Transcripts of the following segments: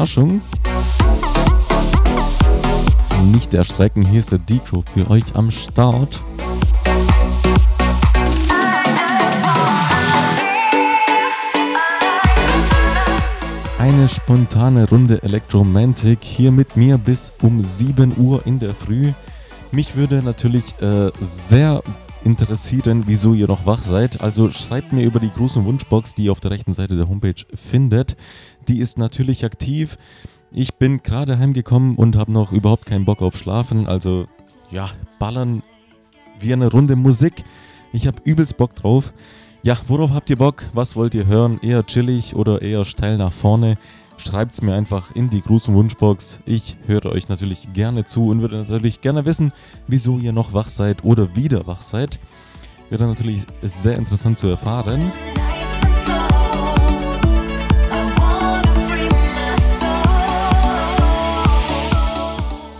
Überraschung. Nicht erschrecken, hier ist der Decro für euch am Start. Eine spontane Runde Elektromantik hier mit mir bis um 7 Uhr in der Früh. Mich würde natürlich äh, sehr interessieren, wieso ihr noch wach seid. Also schreibt mir über die große Wunschbox, die ihr auf der rechten Seite der Homepage findet die ist natürlich aktiv. Ich bin gerade heimgekommen und habe noch überhaupt keinen Bock auf Schlafen. Also ja, ballern wie eine Runde Musik. Ich habe übelst Bock drauf. Ja, worauf habt ihr Bock? Was wollt ihr hören? Eher chillig oder eher steil nach vorne? Schreibt es mir einfach in die große Wunschbox. Ich höre euch natürlich gerne zu und würde natürlich gerne wissen, wieso ihr noch wach seid oder wieder wach seid. Wäre natürlich sehr interessant zu erfahren.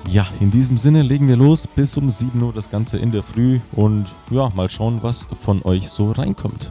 Ja, in diesem Sinne legen wir los bis um 7 Uhr das Ganze in der Früh und ja, mal schauen, was von euch so reinkommt.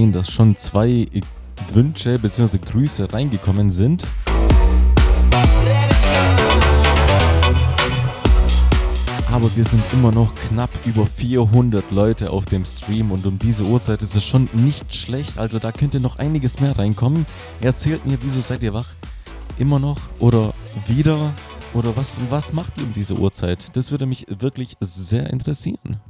Gesehen, dass schon zwei Wünsche bzw. Grüße reingekommen sind. Aber wir sind immer noch knapp über 400 Leute auf dem Stream und um diese Uhrzeit ist es schon nicht schlecht. Also da könnte noch einiges mehr reinkommen. Erzählt mir, wieso seid ihr wach? Immer noch oder wieder? Oder was, was macht ihr um diese Uhrzeit? Das würde mich wirklich sehr interessieren.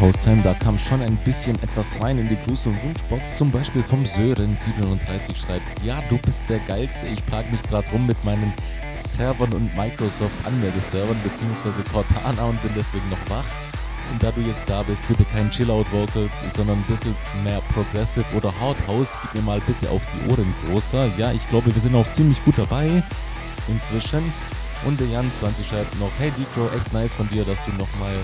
Hostheim, da kam schon ein bisschen etwas rein in die Gruß- und Wunschbox. Zum Beispiel vom Sören37 schreibt, ja, du bist der Geilste. Ich plage mich gerade rum mit meinen Servern und Microsoft-Anmeldeservern bzw. Cortana und bin deswegen noch wach. Und da du jetzt da bist, bitte kein Chillout-Vocals, sondern ein bisschen mehr Progressive oder Hard House. Gib mir mal bitte auf die Ohren großer. Ja, ich glaube, wir sind auch ziemlich gut dabei inzwischen. Und der Jan20 schreibt noch, hey Decro, echt nice von dir, dass du nochmal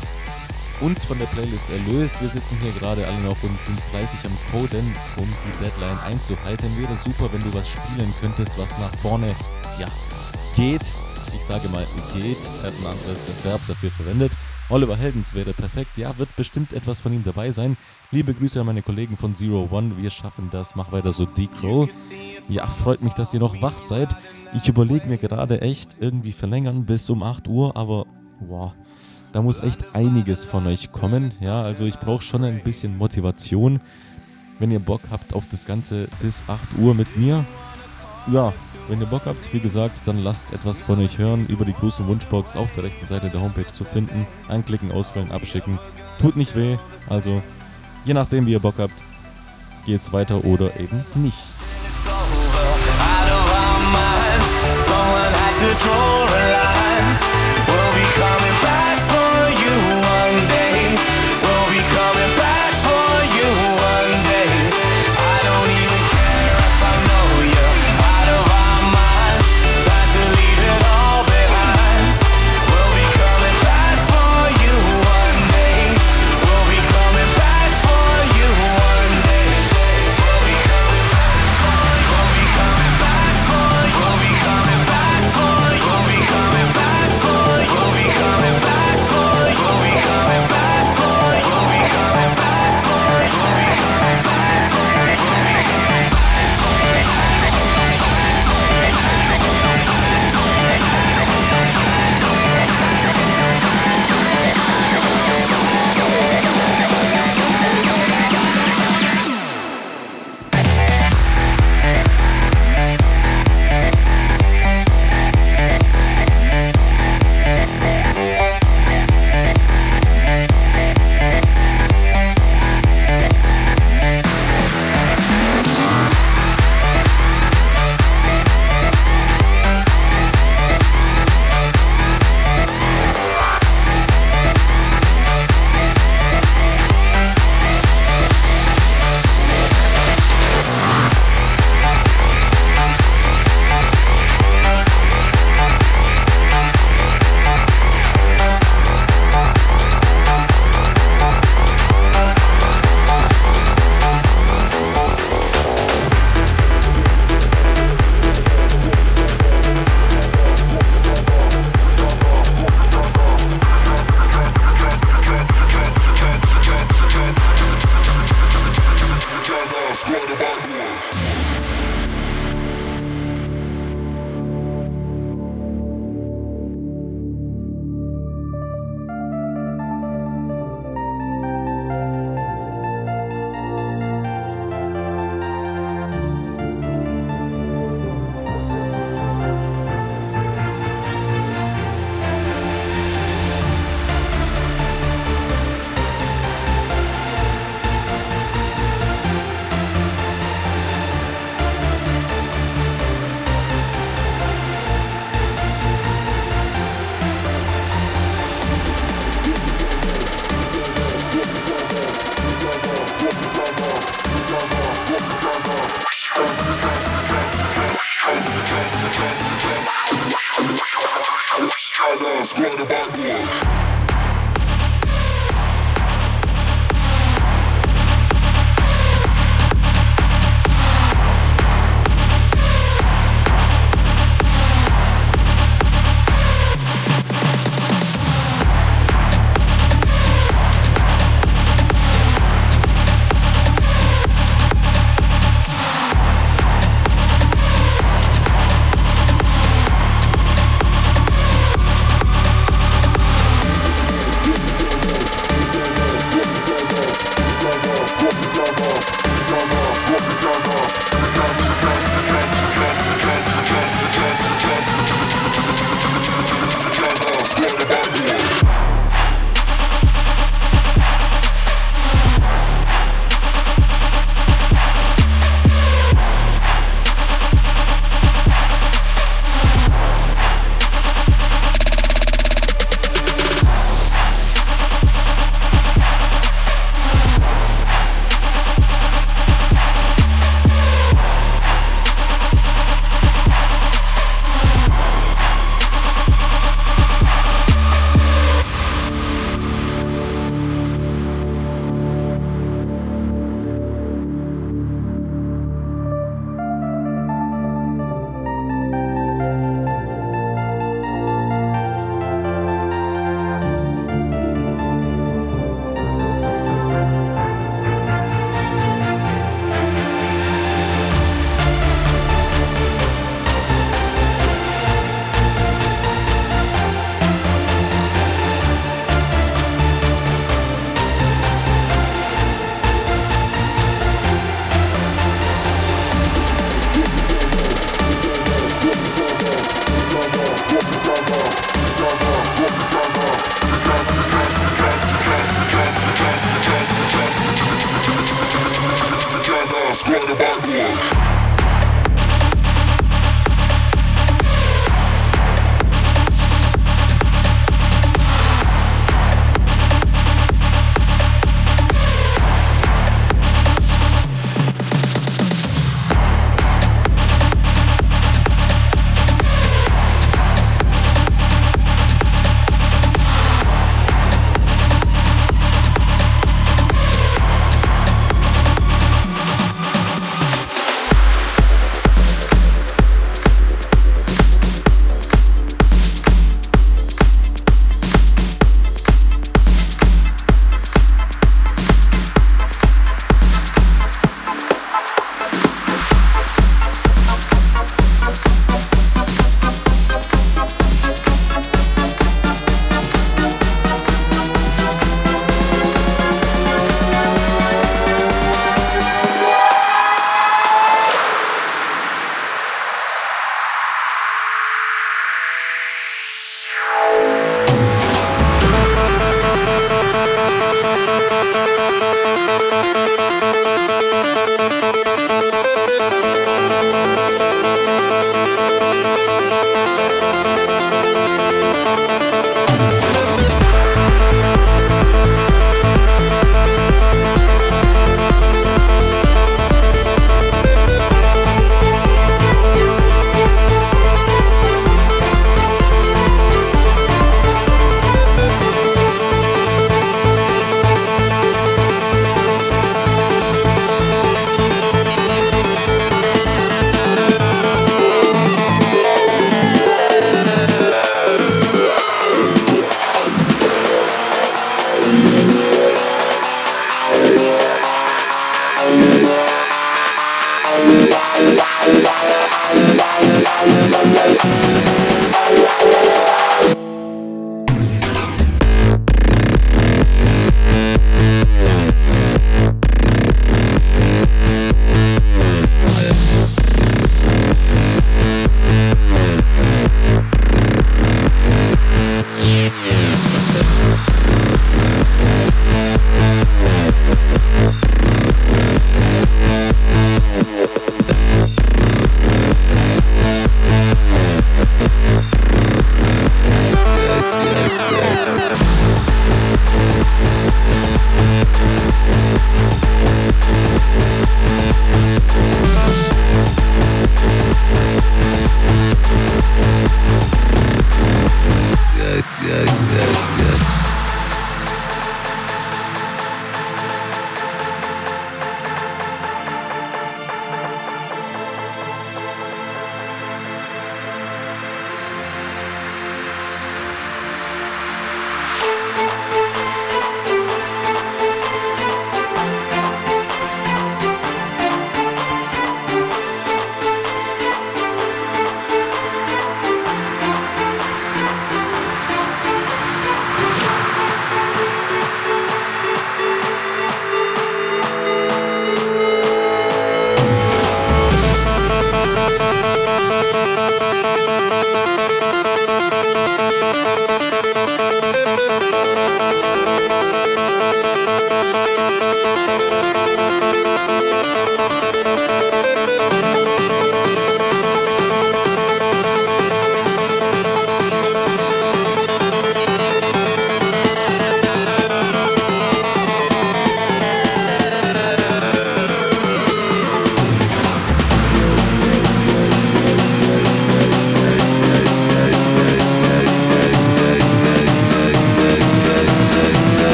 uns von der Playlist erlöst. Wir sitzen hier gerade alle noch und sind fleißig am Coden, um die Deadline einzuhalten. Wäre super, wenn du was spielen könntest, was nach vorne, ja, geht. Ich sage mal, geht. Er hat ein anderes Verb dafür verwendet. Oliver Heldens wäre perfekt. Ja, wird bestimmt etwas von ihm dabei sein. Liebe Grüße an meine Kollegen von Zero One. Wir schaffen das. Mach weiter so, Decro. Ja, freut mich, dass ihr noch wach seid. Ich überlege mir gerade echt irgendwie verlängern bis um 8 Uhr, aber wow, da muss echt einiges von euch kommen. Ja, also ich brauche schon ein bisschen Motivation. Wenn ihr Bock habt auf das Ganze bis 8 Uhr mit mir, ja, wenn ihr Bock habt, wie gesagt, dann lasst etwas von euch hören über die große Wunschbox auf der rechten Seite der Homepage zu finden. Anklicken, ausfüllen, abschicken. Tut nicht weh. Also, je nachdem, wie ihr Bock habt, geht's weiter oder eben nicht. It's over, out of our minds. Someone had to draw a line.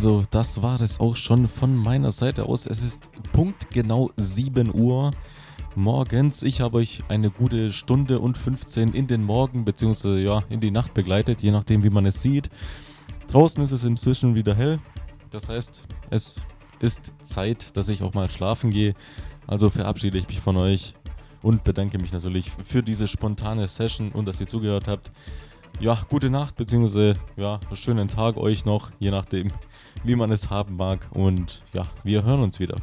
Also das war es auch schon von meiner Seite aus. Es ist punktgenau 7 Uhr morgens. Ich habe euch eine gute Stunde und 15 in den Morgen bzw. ja, in die Nacht begleitet, je nachdem wie man es sieht. Draußen ist es inzwischen wieder hell. Das heißt, es ist Zeit, dass ich auch mal schlafen gehe. Also verabschiede ich mich von euch und bedanke mich natürlich für diese spontane Session und dass ihr zugehört habt. ja, gute Nacht, beziehungsweise ja, schönen Tag euch noch, je nachdem, wie man es haben mag. Und ja, wir hören uns wieder.